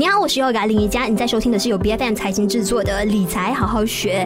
你好，我是 Yoga 林瑜伽，你在收听的是由 BFM 财经制作的理财好好学。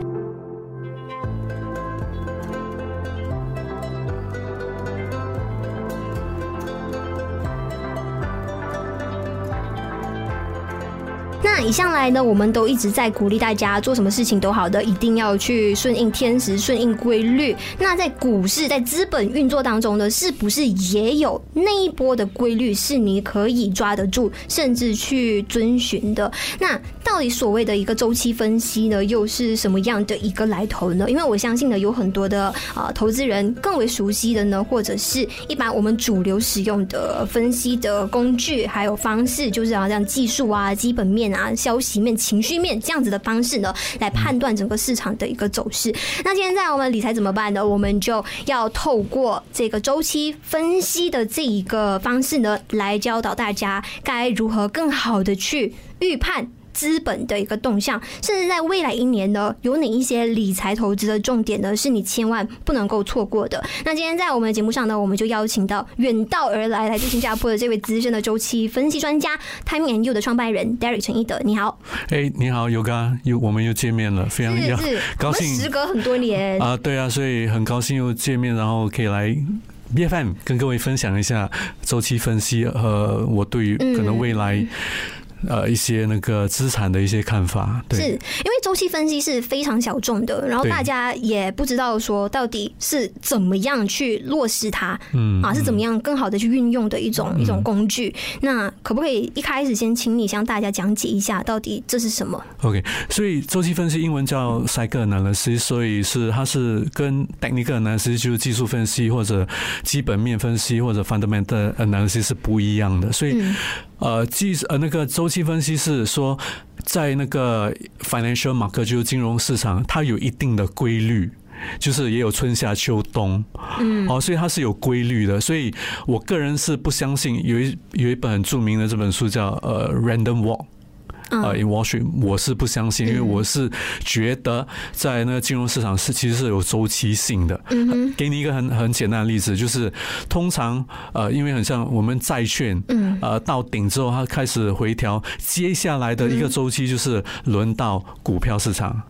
那一向来呢，我们都一直在鼓励大家做什么事情都好的，一定要去顺应天时，顺应规律。那在股市，在资本运作当中呢，是不是也有那一波的规律是你可以抓得住，甚至去遵循的？那到底所谓的一个周期分析呢，又是什么样的一个来头呢？因为我相信呢，有很多的啊投资人更为熟悉的呢，或者是一般我们主流使用的分析的工具还有方式，就是好像技术啊、基本面啊。消息面、情绪面这样子的方式呢，来判断整个市场的一个走势。那现在我们理财怎么办呢？我们就要透过这个周期分析的这一个方式呢，来教导大家该如何更好的去预判。资本的一个动向，甚至在未来一年呢，有哪一些理财投资的重点呢？是你千万不能够错过的。那今天在我们的节目上呢，我们就邀请到远道而来来自新加坡的这位资深的周期分析专家，Time and You 的创办人 Derek 陈一德，你好。哎，你好，Yoga，又我们又见面了，非常高兴。时隔很多年啊，对啊，所以很高兴又见面，然后可以来 BFM 跟各位分享一下周期分析和我对于可能未来。呃，一些那个资产的一些看法，对，是因为周期分析是非常小众的，然后大家也不知道说到底是怎么样去落实它，嗯啊，是怎么样更好的去运用的一种、嗯、一种工具。那可不可以一开始先请你向大家讲解一下，到底这是什么？OK，所以周期分析英文叫 Cycle Analysis，所以是它是跟 Technical Analysis 就是技术分析或者基本面分析或者 Fundamental Analysis 是不一样的，所以。嗯呃，技呃那个周期分析是说，在那个 financial market 就是金融市场，它有一定的规律，就是也有春夏秋冬，嗯，哦，所以它是有规律的。所以我个人是不相信有一有一本很著名的这本书叫呃 Random Walk。呃，in Wall Street，我是不相信，因为我是觉得在那个金融市场是其实是有周期性的。嗯，给你一个很很简单的例子，就是通常呃，因为很像我们债券，嗯，呃，到顶之后它开始回调，接下来的一个周期就是轮到股票市场，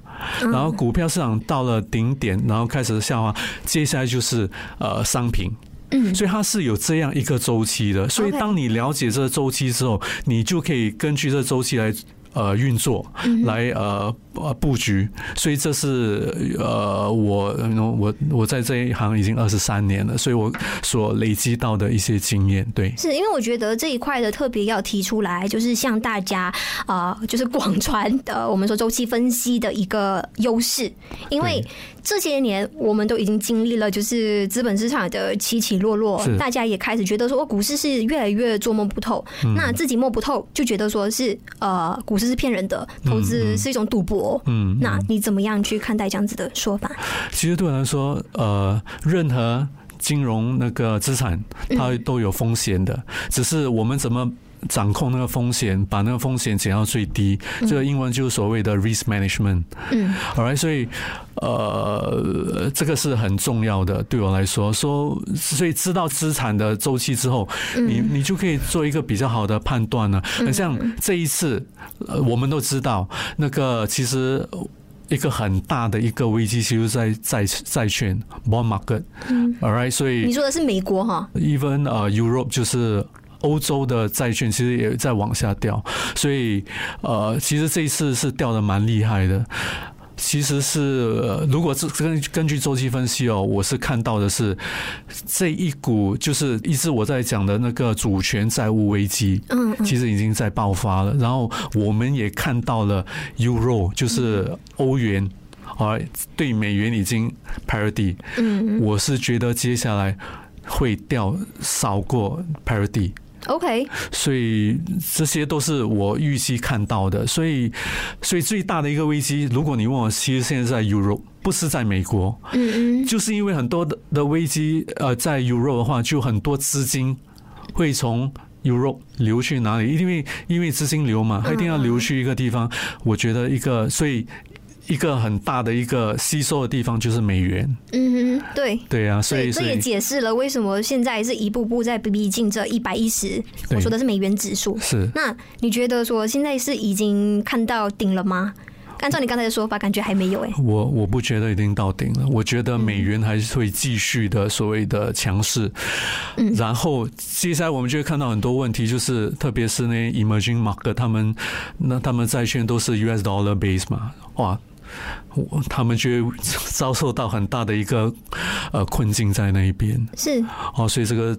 然后股票市场到了顶点，然后开始下滑，接下来就是呃商品。嗯，所以它是有这样一个周期的，所以当你了解这个周期之后，你就可以根据这个周期来呃运作，来呃。呃，布局，所以这是呃，我我我在这一行已经二十三年了，所以我所累积到的一些经验，对，是因为我觉得这一块的特别要提出来，就是向大家啊、呃，就是广传的我们说周期分析的一个优势，因为这些年我们都已经经历了就是资本市场的起起落落，大家也开始觉得说股市是越来越捉摸不透，那自己摸不透就觉得说是呃，股市是骗人的，投资是一种赌博。嗯，那你怎么样去看待这样子的说法？其实对我来说，呃，任何金融那个资产，它都有风险的，只是我们怎么。掌控那个风险，把那个风险减到最低，这个英文就是所谓的 risk management。嗯，All right，所以呃，这个是很重要的，对我来说，说所以知道资产的周期之后，你你就可以做一个比较好的判断了。很像这一次，呃，我们都知道那个其实一个很大的一个危机，其实在债债券 bond market。嗯，Alright，所以你说的是美国哈？Even 呃，Europe 就是。欧洲的债券其实也在往下掉，所以呃，其实这一次是掉的蛮厉害的。其实是如果是根根据周期分析哦，我是看到的是这一股就是一直我在讲的那个主权债务危机，嗯，其实已经在爆发了。然后我们也看到了 Euro 就是欧元啊对美元已经 parity，嗯，我是觉得接下来会掉少过 parity。OK，所以这些都是我预期看到的。所以，所以最大的一个危机，如果你问我，其实现在在 Europe，不是在美国。嗯嗯，就是因为很多的的危机，呃，在 Europe 的话，就很多资金会从 Europe 流去哪里？因为因为资金流嘛，它一定要流去一个地方。我觉得一个，所以一个很大的一个吸收的地方就是美元。嗯哼，对对啊，所以这也解释了为什么现在是一步步在逼近这一百一十。我说的是美元指数。是。那你觉得说现在是已经看到顶了吗？按照你刚才的说法，感觉还没有哎。我我不觉得已经到顶了，我觉得美元还是会继续的所谓的强势。嗯。然后接下来我们就会看到很多问题，就是特别是那 emerging market，他们那他们债券都是 US dollar base 嘛，哇。他们就会遭受到很大的一个呃困境在那一边，是哦，所以这个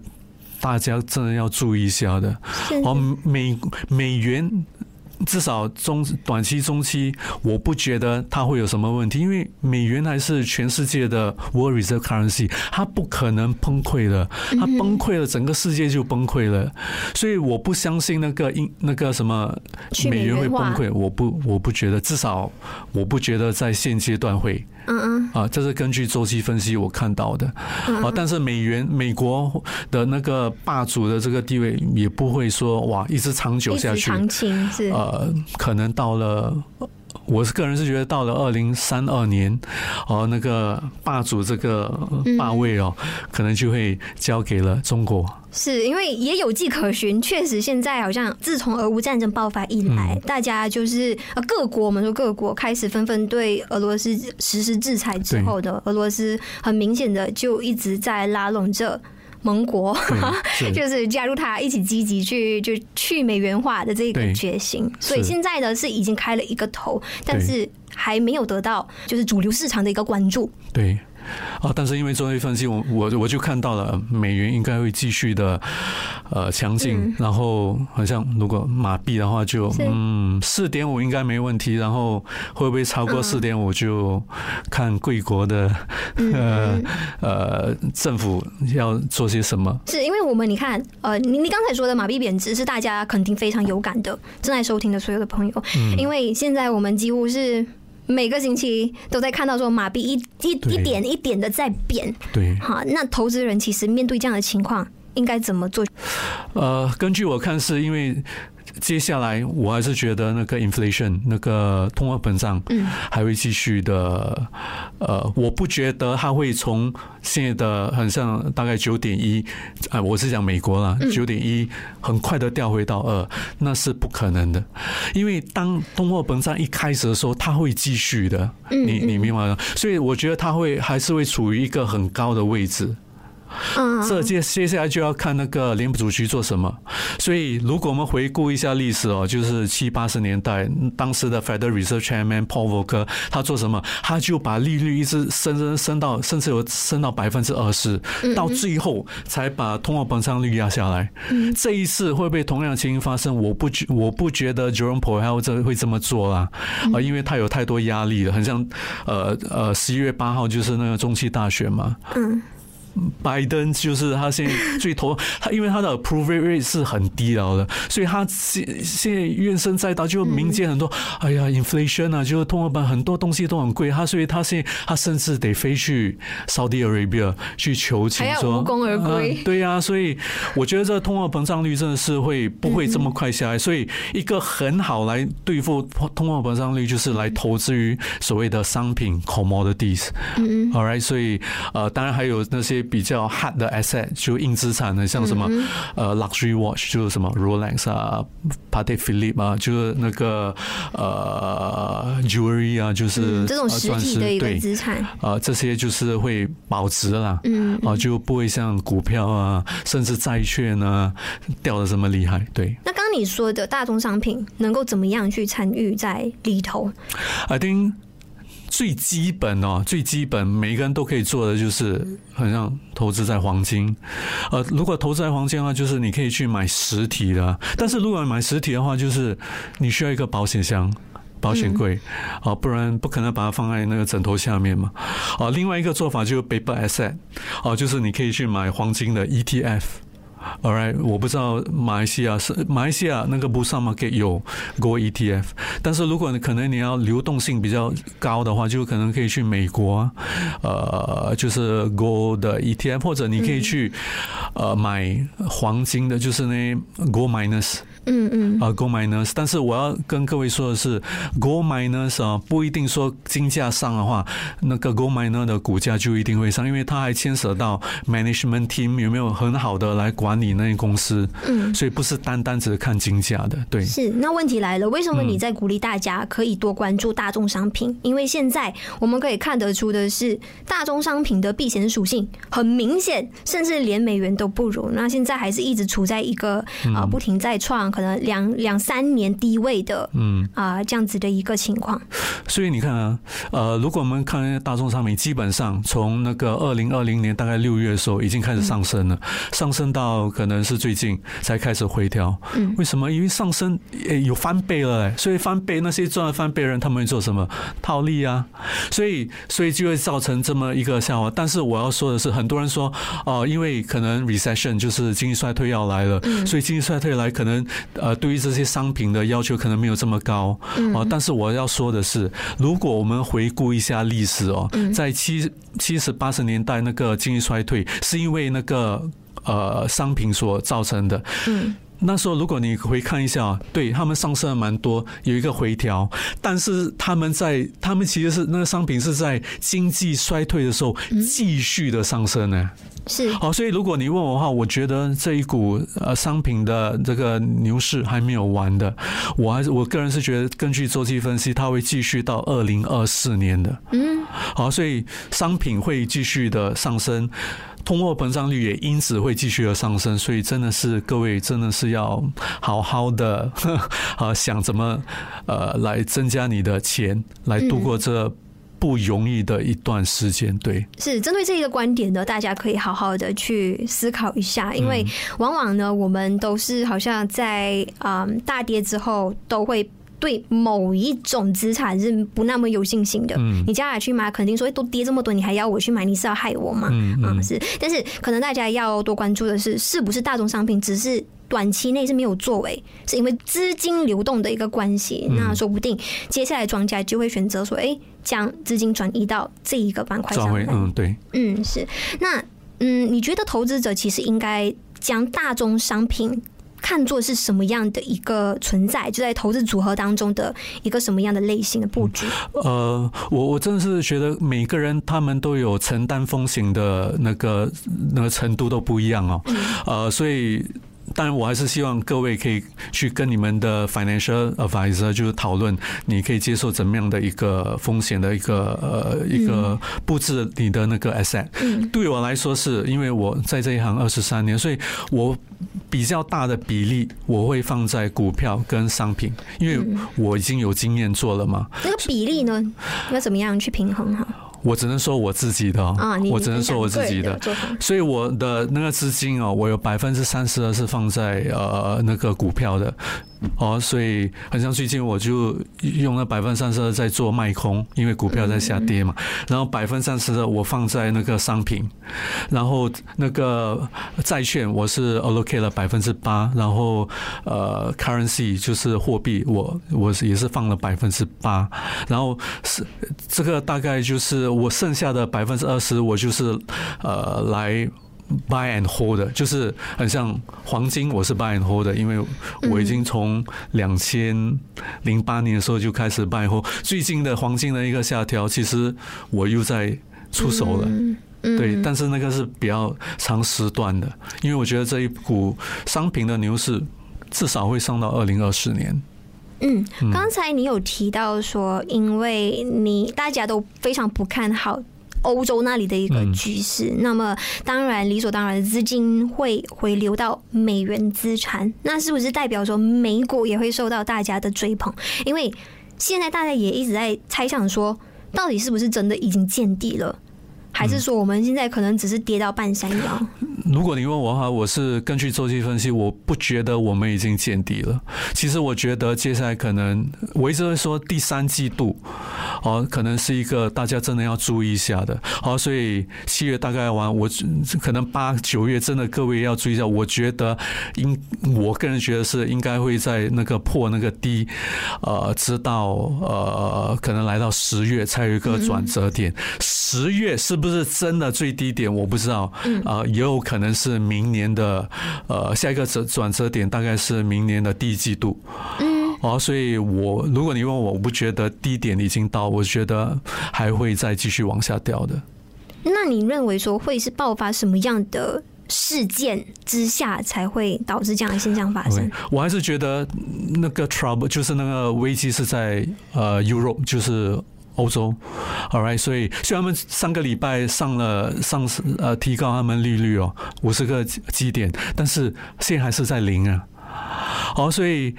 大家真的要注意一下的。哦，美美元。至少中短期、中期，我不觉得它会有什么问题，因为美元还是全世界的 world reserve currency，它不可能崩溃的，它崩溃了，整个世界就崩溃了。所以我不相信那个英那个什么美元会崩溃，我不我不觉得，至少我不觉得在现阶段会。嗯嗯，啊，这是根据周期分析我看到的，啊，但是美元美国的那个霸主的这个地位也不会说哇一直长久下去，长青是。呃，可能到了。我是个人是觉得到了二零三二年，哦，那个霸主这个霸位哦，可能就会交给了中国。是因为也有迹可循，确实现在好像自从俄乌战争爆发以来，大家就是呃各国，我们说各国开始纷纷对俄罗斯实施制裁之后的俄罗斯，很明显的就一直在拉拢着。盟国 就是加入他一起积极去就去美元化的这个决心，所以现在呢是已经开了一个头，但是还没有得到就是主流市场的一个关注。对。啊！但是因为做一分析，我我我就看到了美元应该会继续的呃强劲，嗯、然后好像如果马币的话就嗯四点五应该没问题，然后会不会超过四点五就看贵国的 呃呃政府要做些什么。是因为我们你看呃你你刚才说的马币贬值是大家肯定非常有感的，正在收听的所有的朋友，因为现在我们几乎是。每个星期都在看到说马币一一一点一点的在贬，对，好，那投资人其实面对这样的情况应该怎么做？呃，根据我看是因为。接下来，我还是觉得那个 inflation 那个通货膨胀，嗯，还会继续的。呃，我不觉得它会从现在的很像大概九点一，啊，我是讲美国啦，九点一很快的掉回到二，那是不可能的。因为当通货膨胀一开始的时候，它会继续的。你你明白吗？所以我觉得它会还是会处于一个很高的位置。嗯，这接接下来就要看那个联储局做什么。所以，如果我们回顾一下历史哦，就是七八十年代，当时的 Federal Reserve Chairman Paul Volcker 他做什么？他就把利率一直升升升到，甚至有升到百分之二十，到最后才把通货膨胀率压下来。这一次会不会同样的情形发生？我不觉我不觉得 Jerome Powell 这会这么做啦，啊，因为他有太多压力了，很像呃呃十一月八号就是那个中期大选嘛。嗯。拜登就是他现在最头，他因为他的 approval rate 是很低了的，所以他现现在怨声载道，就民间很多，哎呀，inflation 啊，就是通货膨，很多东西都很贵，他所以他现在他甚至得飞去 Saudi Arabia 去求情，说无功而归。对呀，所以我觉得这个通货膨胀率真的是会不会这么快下来？所以一个很好来对付通货膨胀率，就是来投资于所谓的商品 commodities。嗯 All right，所以呃，当然还有那些。比较 hard 的 asset 就硬资产的，像什么呃 luxury watch 就是什么 Rolex 啊，Patek Philippe 啊，就是那个呃 jewelry 啊，就是这种实体的一个资产呃，这些就是会保值啦，嗯啊，就不会像股票啊，甚至债券啊掉的这么厉害。对，那刚刚你说的大宗商品能够怎么样去参与在里头？I think 最基本哦，最基本，每个人都可以做的就是，好像投资在黄金。呃，如果投资在黄金的话，就是你可以去买实体的。但是如果买实体的话，就是你需要一个保险箱、保险柜，啊，不然不可能把它放在那个枕头下面嘛。啊，另外一个做法就是 paper asset，啊，就是你可以去买黄金的 ETF。All right，我不知道马来西亚是马来西亚那个 Bursa Market 有 Gold ETF，但是如果你可能你要流动性比较高的话，就可能可以去美国，呃，就是 Gold 的 ETF，或者你可以去呃买黄金的，就是那 Gold Miners。嗯嗯，啊，gold miners，但是我要跟各位说的是，gold miners 啊，不一定说金价上的话，那个 gold miner 的股价就一定会上，因为它还牵涉到 management team 有没有很好的来管理那些公司，嗯，所以不是单单只是看金价的，对。是，那问题来了，为什么你在鼓励大家可以多关注大众商品？嗯、因为现在我们可以看得出的是，大宗商品的避险属性很明显，甚至连美元都不如。那现在还是一直处在一个啊不停在创。可能两两三年低位的，嗯啊，这样子的一个情况。所以你看啊，呃，如果我们看大众商品，基本上从那个二零二零年大概六月的时候已经开始上升了，上升到可能是最近才开始回调。嗯，为什么？因为上升诶有翻倍了，哎，所以翻倍那些赚了翻倍的人，他们会做什么？套利啊。所以所以就会造成这么一个笑话。但是我要说的是，很多人说哦，因为可能 recession 就是经济衰退要来了，所以经济衰退来可能。呃，对于这些商品的要求可能没有这么高哦，但是我要说的是，如果我们回顾一下历史哦，在七七十八十年代那个经济衰退，是因为那个呃商品所造成的。嗯，那时候如果你回看一下，对他们上升了蛮多，有一个回调，但是他们在他们其实是那个商品是在经济衰退的时候继续的上升呢。是好，所以如果你问我的话，我觉得这一股呃商品的这个牛市还没有完的，我还是我个人是觉得，根据周期分析，它会继续到二零二四年的。嗯，好，所以商品会继续的上升，通货膨胀率也因此会继续的上升，所以真的是各位真的是要好好的啊 想怎么呃来增加你的钱，来度过这。不容易的一段时间，对，是针对这一个观点呢，大家可以好好的去思考一下，因为往往呢，我们都是好像在嗯大跌之后，都会对某一种资产是不那么有信心的。嗯，你接下来去买，肯定说都跌这么多，你还要我去买，你是要害我吗？嗯嗯，是，但是可能大家要多关注的是，是不是大宗商品只是。短期内是没有作为，是因为资金流动的一个关系。那说不定接下来庄家就会选择说：“哎，将资金转移到这一个板块上来。”嗯，对，嗯，是。那嗯，你觉得投资者其实应该将大宗商品看作是什么样的一个存在？就在投资组合当中的一个什么样的类型的布局？呃，我我真的是觉得每个人他们都有承担风险的那个那个程度都不一样哦。呃，所以。当然，我还是希望各位可以去跟你们的 financial advisor 就是讨论，你可以接受怎么样的一个风险的一个呃一个布置你的那个 asset。对我来说，是因为我在这一行二十三年，所以我比较大的比例我会放在股票跟商品，因为我已经有经验做了嘛。那个比例呢，要怎么样去平衡哈？我只能说我自己的，我只能说我自己的，所以我的那个资金哦，我有百分之三十二是放在呃那个股票的。哦，所以很像最近我就用了百分之三十二在做卖空，因为股票在下跌嘛。然后百分之三十二我放在那个商品，然后那个债券我是 allocate 了百分之八，然后呃 currency 就是货币，我我也是放了百分之八，然后是这个大概就是我剩下的百分之二十，我就是呃来。Buy and hold 的，就是很像黄金，我是 buy and hold 的，因为我已经从两千零八年的时候就开始 buy and hold。最近的黄金的一个下调，其实我又在出手了，嗯对，但是那个是比较长时段的，因为我觉得这一股商品的牛市至少会上到二零二四年。嗯，刚才你有提到说，因为你大家都非常不看好。欧洲那里的一个局势，那么当然理所当然的资金会回流到美元资产，那是不是代表说美股也会受到大家的追捧？因为现在大家也一直在猜想说，到底是不是真的已经见底了？还是说我们现在可能只是跌到半山腰？如果你问我的话，我是根据周期分析，我不觉得我们已经见底了。其实我觉得接下来可能，我一直会说第三季度，哦，可能是一个大家真的要注意一下的。好，所以七月大概完，我可能八九月真的各位要注意一下。我觉得应，我个人觉得是应该会在那个破那个低，呃，直到呃，可能来到十月才有一个转折点。十月是不是真的最低点？我不知道。嗯。啊，也有可能是明年的呃下一个转转折点，大概是明年的第一季度。嗯。哦，所以我如果你问我，我不觉得低点已经到，我觉得还会再继续往下掉的。那你认为说会是爆发什么样的事件之下才会导致这样的现象发生？我还是觉得那个 trouble 就是那个危机是在呃 Europe，就是欧洲。All right，所以虽然他们上个礼拜上了上呃提高他们利率哦五十个基点，但是现在还是在零啊。好，所以。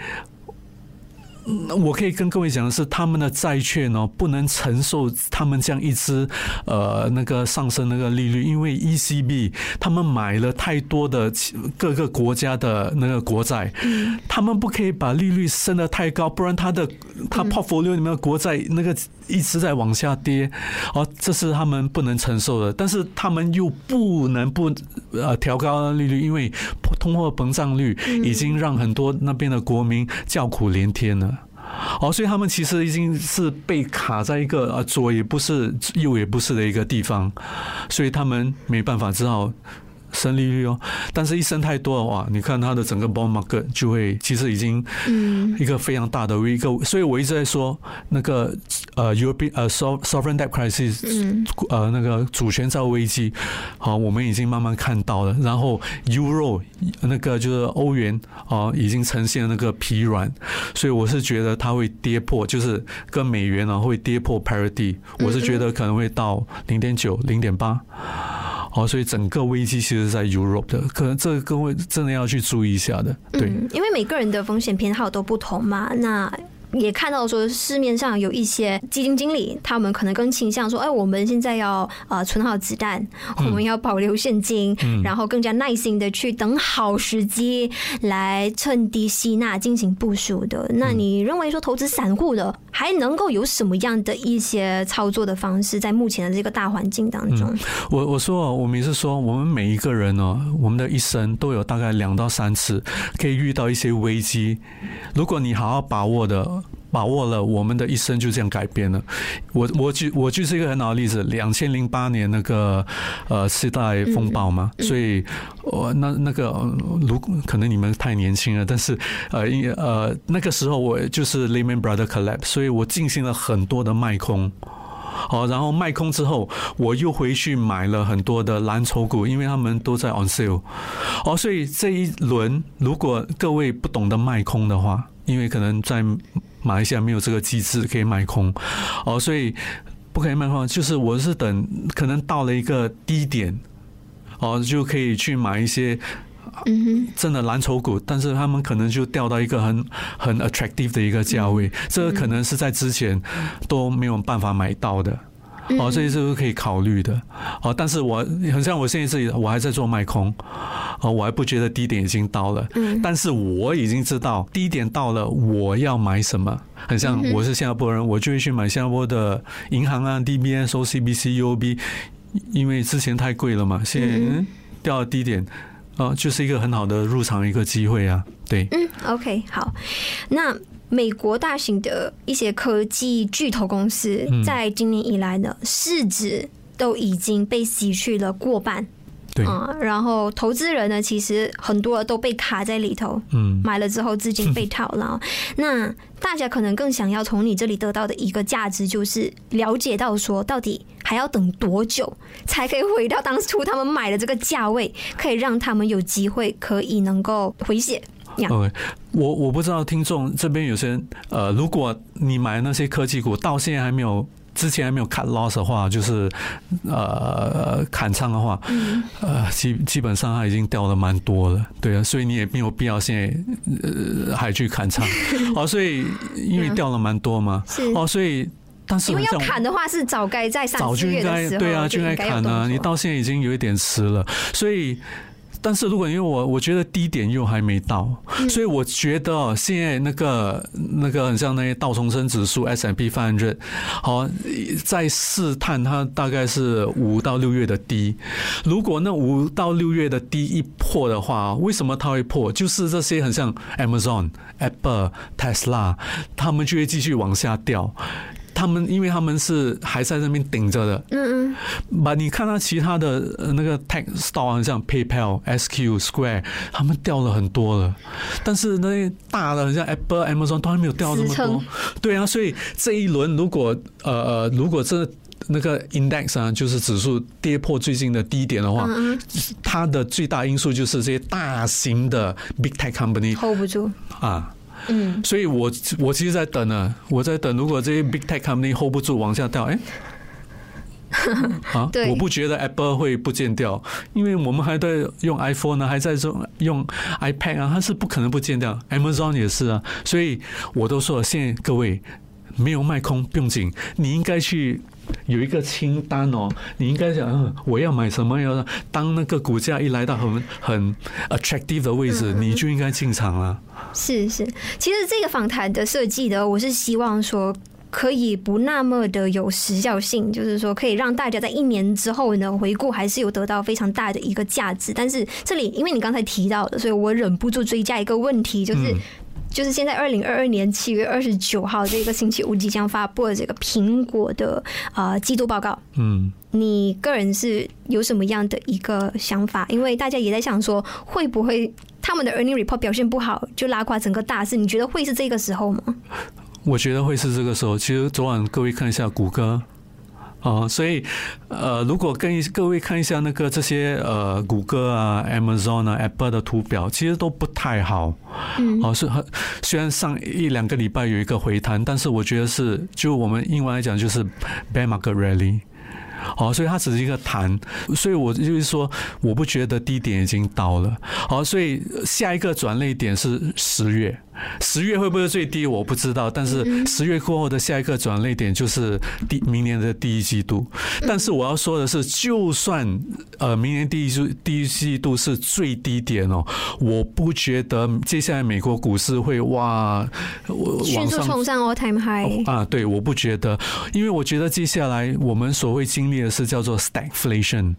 我可以跟各位讲的是，他们的债券哦，不能承受他们这样一支呃那个上升那个利率，因为 ECB 他们买了太多的各个国家的那个国债，他们不可以把利率升得太高，不然他的他 portfolio 里面的国债那个一直在往下跌，哦，这是他们不能承受的。但是他们又不能不呃调高利率，因为通货膨胀率已经让很多那边的国民叫苦连天了。哦，所以他们其实已经是被卡在一个啊左也不是右也不是的一个地方，所以他们没办法，只好。升利率哦，但是一升太多的话，你看它的整个 bond market 就会其实已经一个非常大的一个，所以我一直在说那个呃 European 呃 sovereign debt crisis 呃那个主权债务危机，好，我们已经慢慢看到了。然后 Euro 那个就是欧元啊，已经呈现那个疲软，所以我是觉得它会跌破，就是跟美元呢会跌破 parity，我是觉得可能会到零点九、零点八。哦，所以整个危机其实在 Europe 的，可能这各位真的要去注意一下的，对，嗯，因为每个人的风险偏好都不同嘛，那。也看到说市面上有一些基金经理，他们可能更倾向说，哎，我们现在要呃存好子弹，我们要保留现金，然后更加耐心的去等好时机来趁低吸纳进行部署的。那你认为说投资散户的还能够有什么样的一些操作的方式，在目前的这个大环境当中？我我说我们是说，我们每一个人呢，我们的一生都有大概两到三次可以遇到一些危机，如果你好好把握的。把握了，我们的一生就这样改变了。我我举我就是一个很好的例子，两千零八年那个呃次贷风暴嘛，所以我那那个如可能你们太年轻了，但是呃因呃那个时候我就是 Lehman Brothers collapse，所以我进行了很多的卖空。好，然后卖空之后，我又回去买了很多的蓝筹股，因为他们都在 on sale。哦，所以这一轮如果各位不懂得卖空的话，因为可能在马来西亚没有这个机制可以卖空，哦，所以不可以卖空，就是我是等可能到了一个低点，哦，就可以去买一些。嗯哼，真的蓝筹股，但是他们可能就掉到一个很很 attractive 的一个价位，这个可能是在之前都没有办法买到的，哦，这些是可以考虑的，哦，但是我很像我现在这里，我还在做卖空，哦，我还不觉得低点已经到了，嗯但是我已经知道低点到了，我要买什么，很像我是新加坡人，我就会去买新加坡的银行啊，DBS、OCBC、UOB，因为之前太贵了嘛，现在掉到低点。哦，就是一个很好的入场一个机会啊，对。嗯，OK，好。那美国大型的一些科技巨头公司，在今年以来呢市值都已经被洗去了过半。对啊，然后投资人呢，其实很多都被卡在里头，嗯，买了之后资金被套牢。那大家可能更想要从你这里得到的一个价值，就是了解到说，到底还要等多久才可以回到当初他们买的这个价位，可以让他们有机会可以能够回血。OK，我我不知道听众这边有些人，呃，如果你买那些科技股到现在还没有。之前还没有 cut loss 的话，就是呃砍仓的话，呃基基本上它已经掉了蛮多了，对啊，所以你也没有必要现在呃还去砍仓，哦，所以因为掉了蛮多嘛，哦，所以但是因为要砍的话是早该在上早就应该对啊，就应该砍啊，你到现在已经有一点迟了，所以。但是如果因为我我觉得低点又还没到，所以我觉得现在那个那个很像那些道琼生指数 S&P 500，好在试探它大概是五到六月的低。如果那五到六月的低一破的话，为什么它会破？就是这些很像 Amazon、Apple、Tesla，他们就会继续往下掉。他们因为他们是还在那边顶着的，嗯嗯，把你看到其他的那个 tech store 像 PayPal、SQ、Square，他们掉了很多了，但是那些大的像 Apple、Amazon 都还没有掉这么多，对啊，所以这一轮如果呃呃，如果这那个 index 啊，就是指数跌破最近的低点的话，它的最大因素就是这些大型的 big tech company hold 不住。啊。嗯，所以我我其实在等呢，我在等，如果这些 big tech company hold 不住往下掉，哎，啊，我不觉得 Apple 会不见掉，因为我们还在用 iPhone 呢，还在用用 iPad 啊，它是不可能不见掉，Amazon 也是啊，所以我都说了，现在各位没有卖空不用紧，你应该去。有一个清单哦，你应该想，嗯，我要买什么？要当那个股价一来到很很 attractive 的位置，你就应该进场了。是是，其实这个访谈的设计的，我是希望说可以不那么的有时效性，就是说可以让大家在一年之后呢回顾，还是有得到非常大的一个价值。但是这里，因为你刚才提到的，所以我忍不住追加一个问题，就是。就是现在，二零二二年七月二十九号这个星期五即将发布的这个苹果的呃季度报告，嗯，你个人是有什么样的一个想法？因为大家也在想说，会不会他们的 earning report 表现不好，就拉垮整个大市？你觉得会是这个时候吗？我觉得会是这个时候。其实昨晚各位看一下谷歌。哦，所以，呃，如果跟各位看一下那个这些呃，谷歌啊、Amazon 啊、Apple 的图表，其实都不太好。嗯，哦，是很虽然上一两个礼拜有一个回弹，但是我觉得是就我们英文来讲就是 bear market rally。好，所以它只是一个弹，所以我就是说，我不觉得低点已经到了。好，所以下一个转泪点是十月，十月会不会最低我不知道，但是十月过后的下一个转捩点就是第明年的第一季度。但是我要说的是，就算呃明年第一季第一季度是最低点哦，我不觉得接下来美国股市会哇迅速冲上 all time high 啊，对，我不觉得，因为我觉得接下来我们所谓经历。的是叫做 stagflation，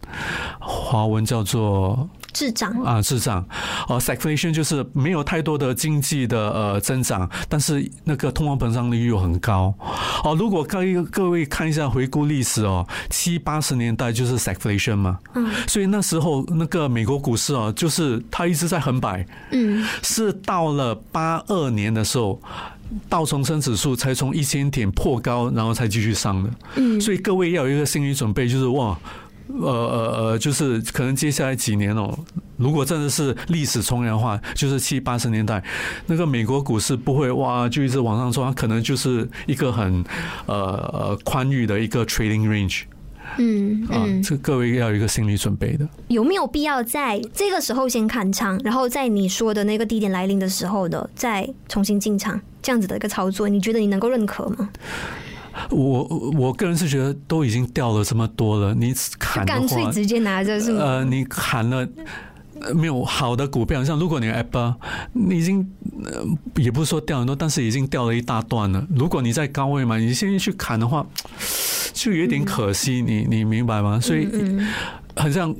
华文叫做滞涨啊，滞涨哦，stagflation 就是没有太多的经济的呃增长，但是那个通货膨胀率又很高哦。如果各位各位看一下回顾历史哦，七八十年代就是 stagflation 嘛，嗯，所以那时候那个美国股市哦，就是它一直在横摆，嗯，是到了八二年的时候。道琼生指数才从一千点破高，然后才继续上的。嗯，所以各位要有一个心理准备，就是哇，呃呃呃，就是可能接下来几年哦，如果真的是历史重演的话，就是七八十年代那个美国股市不会哇就一直往上冲，它可能就是一个很呃呃宽裕的一个 trading range。嗯，啊，这各位要有一个心理准备的。有没有必要在这个时候先砍仓，然后在你说的那个低点来临的时候的再重新进场，这样子的一个操作，你觉得你能够认可吗？我我个人是觉得都已经掉了这么多了，你砍干脆直接拿着是吗？呃，你砍了没有好的股票，像如果你 Apple，你已经也不是说掉很多，但是已经掉了一大段了。如果你在高位嘛，你现在去砍的话。就有点可惜，你你明白吗？所以很像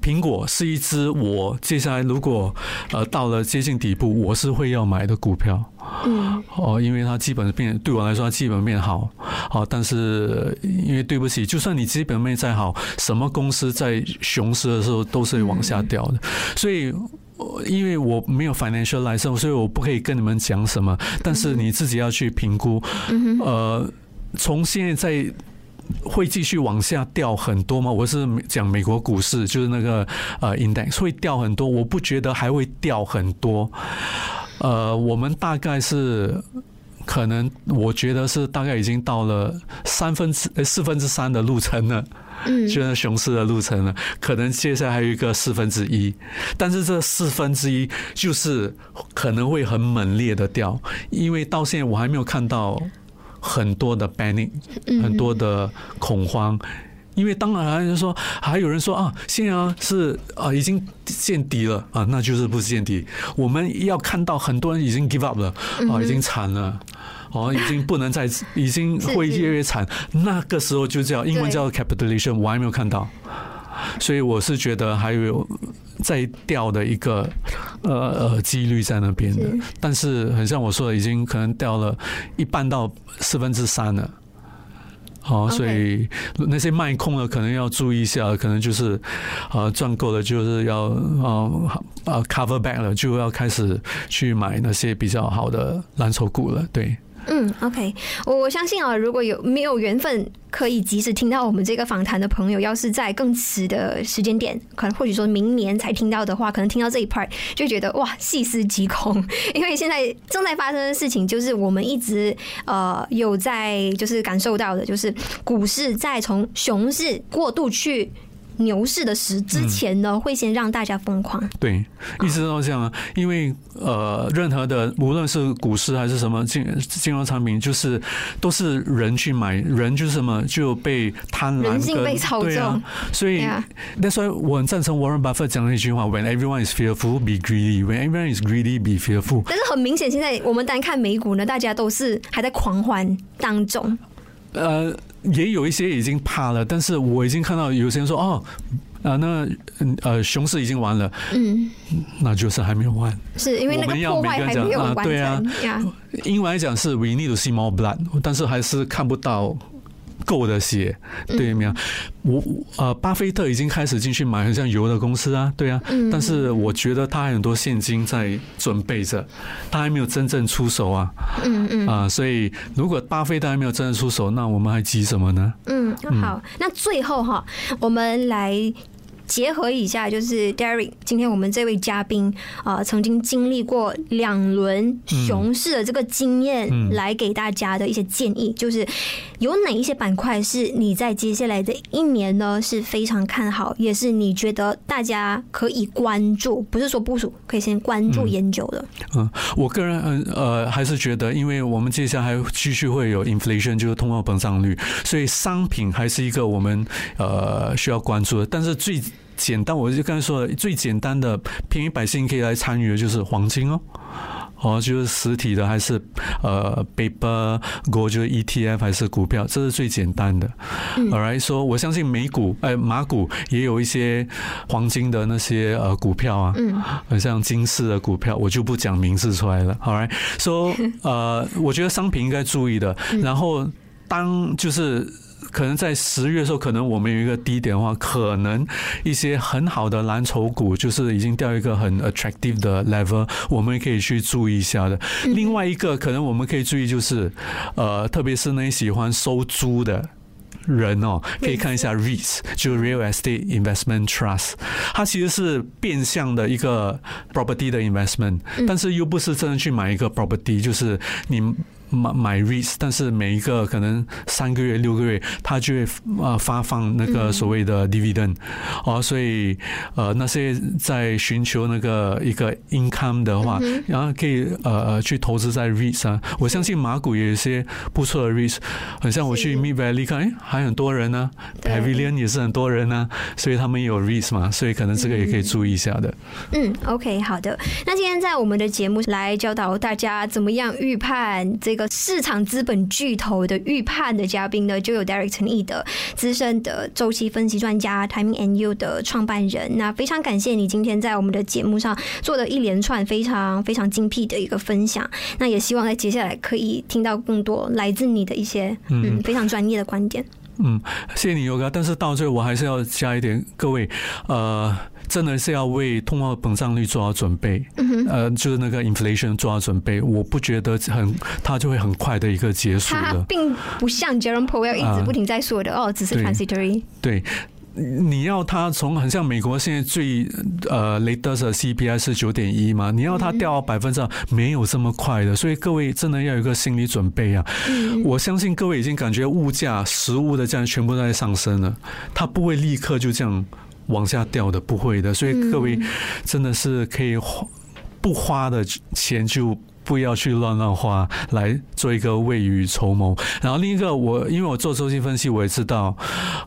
苹果是一只我接下来如果呃到了接近底部，我是会要买的股票。嗯，哦，因为它基本面对我来说，它基本面好，好，但是因为对不起，就算你基本面再好，什么公司在熊市的时候都是往下掉的。所以因为我没有 financial license，所以我不可以跟你们讲什么。但是你自己要去评估。嗯呃，从现在在。会继续往下掉很多吗？我是讲美国股市，就是那个呃 index 会掉很多，我不觉得还会掉很多。呃，我们大概是可能，我觉得是大概已经到了三分之四分之三的路程了，嗯，就是熊市的路程了。可能接下来还有一个四分之一，但是这四分之一就是可能会很猛烈的掉，因为到现在我还没有看到。很多的 panic，很多的恐慌，因为当然说，还有人说啊，现在是啊已经见底了啊，那就是不是见底，我们要看到很多人已经 give up 了啊，已经惨了，哦，已经不能再，已经会越来越惨，那个时候就叫英文叫 capitulation，我还没有看到。所以我是觉得还有在掉的一个呃呃几率在那边的，但是很像我说的，已经可能掉了一半到四分之三了。好，所以那些卖空的可能要注意一下，可能就是呃赚够了就是要呃呃 cover back 了，就要开始去买那些比较好的蓝筹股了，对。嗯，OK，我我相信啊，如果有没有缘分可以及时听到我们这个访谈的朋友，要是在更迟的时间点，可能或许说明年才听到的话，可能听到这一 part 就觉得哇，细思极恐，因为现在正在发生的事情就是我们一直呃有在就是感受到的，就是股市在从熊市过渡去。牛市的时之前呢，会先让大家疯狂。对，一直都这样啊。因为呃，任何的无论是股市还是什么金金融产品，就是都是人去买，人就是什么就被贪婪人性被操纵。啊、所以那所以我很赞成 Warren Buffett 讲的一句话：When everyone is fearful, be greedy. When everyone is greedy, be fearful。但是很明显，现在我们单看美股呢，大家都是还在狂欢当中。呃。也有一些已经怕了，但是我已经看到有些人说哦，啊，那呃，熊市已经完了，嗯，那就是还没有完，是因为那个破坏还没有完成，对啊，英文来讲是 we need to see more blood，但是还是看不到。够的血，对没有？我呃，巴菲特已经开始进去买很像油的公司啊，对啊。但是我觉得他还很多现金在准备着，他还没有真正出手啊。嗯嗯。啊，所以如果巴菲特还没有真正出手，那我们还急什么呢？嗯，好，那最后哈，我们来。结合一下，就是 Derek，今天我们这位嘉宾啊，曾经经历过两轮熊市的这个经验，来给大家的一些建议，就是有哪一些板块是你在接下来的一年呢是非常看好，也是你觉得大家可以关注，不是说部署，可以先关注研究的。嗯，我个人嗯呃还是觉得，因为我们接下来还继续会有 inflation，就是通货膨胀率，所以商品还是一个我们呃需要关注的，但是最简单，我就刚才说的，最简单的平民百姓可以来参与的就是黄金哦，哦，就是实体的还是呃 paper gold 就是 ETF 还是股票，这是最简单的。而来说，我相信美股哎马股也有一些黄金的那些呃股票啊，嗯，像金市的股票，我就不讲名字出来了。好来说呃，我觉得商品应该注意的，然后当就是。可能在十月的时候，可能我们有一个低点的话，可能一些很好的蓝筹股就是已经掉一个很 attractive 的 level，我们可以去注意一下的。另外一个可能我们可以注意就是，呃，特别是那些喜欢收租的人哦，可以看一下 REITs，就 Real Estate Investment Trust，它其实是变相的一个 property 的 investment，但是又不是真的去买一个 property，就是你。买买 REITs，但是每一个可能三个月、六个月，它就会呃发放那个所谓的 dividend 哦，所以呃那些在寻求那个一个 income 的话，然后可以呃去投资在 REITs 啊。我相信马股也有一些不错的 REITs，很像我去 Mid Valley 看，哎，还很多人呢，Pavilion 也是很多人呢，所以他们也有 REITs 嘛，所以可能这个也可以注意一下的。嗯，OK，好的。那今天在我们的节目来教导大家怎么样预判这个。市场资本巨头的预判的嘉宾呢，就有 Derek 陈毅的，资深的周期分析专家，Timing and U 的创办人。那非常感谢你今天在我们的节目上做了一连串非常非常精辟的一个分享。那也希望在接下来可以听到更多来自你的一些嗯非常专业的观点。嗯，谢谢你，Yoga。但是到最后我还是要加一点，各位呃。真的是要为通货膨胀率做好准备，呃，就是那个 inflation 做好准备。我不觉得很，它就会很快的一个结束的。它并不像 Jerome Powell 一直不停在说的，哦，只是 transitory。对，你要它从很像美国现在最呃 latest CPI 是九点一嘛，你要它掉百分之二，没有这么快的。所以各位真的要有一个心理准备啊！我相信各位已经感觉物价、食物的价全部都在上升了，它不会立刻就这样。往下掉的不会的，所以各位真的是可以花不花的钱就不要去乱乱花，来做一个未雨绸缪。然后另一个，我因为我做周期分析，我也知道，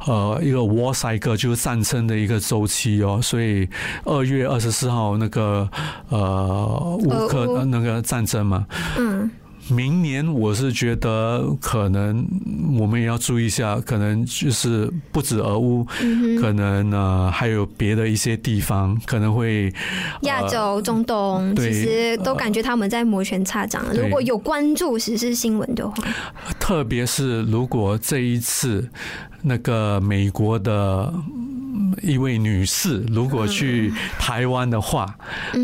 呃，一个 war cycle 就是战争的一个周期哦。所以二月二十四号那个呃乌克那个战争嘛，嗯。明年我是觉得可能我们也要注意一下，可能就是不止俄乌，嗯、可能呢还有别的一些地方可能会亚洲、中东，其实都感觉他们在摩拳擦掌。如果有关注时事新闻的话，特别是如果这一次那个美国的一位女士如果去台湾的话，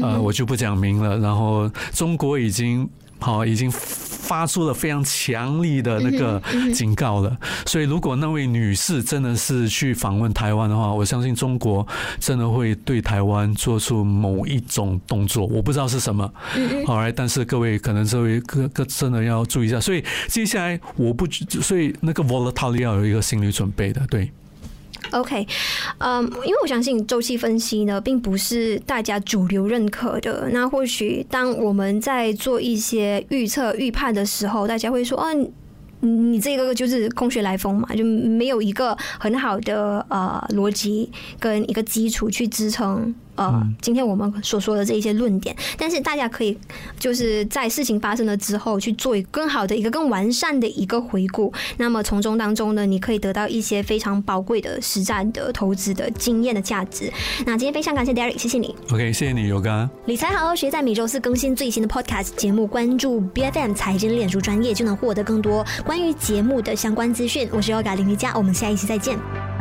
呃，我就不讲明了。然后中国已经。好，已经发出了非常强力的那个警告了。所以，如果那位女士真的是去访问台湾的话，我相信中国真的会对台湾做出某一种动作。我不知道是什么。好，来但是各位可能这位各各真的要注意一下。所以，接下来我不，所以那个 volatile 要有一个心理准备的，对。OK，嗯，因为我相信周期分析呢，并不是大家主流认可的。那或许当我们在做一些预测、预判的时候，大家会说：“啊，你这个就是空穴来风嘛，就没有一个很好的呃逻辑跟一个基础去支撑。”呃，今天我们所说的这一些论点，但是大家可以就是在事情发生了之后去做一个更好的一个更完善的一个回顾。那么从中当中呢，你可以得到一些非常宝贵的实战的投资的经验的价值。那今天非常感谢 Derek，谢谢你。OK，谢谢你，尤嘎。理财好好学，在每周四更新最新的 Podcast 节目，关注 BFM 财经脸书专业就能获得更多关于节目的相关资讯。我是尤嘎林丽佳，我们下一期再见。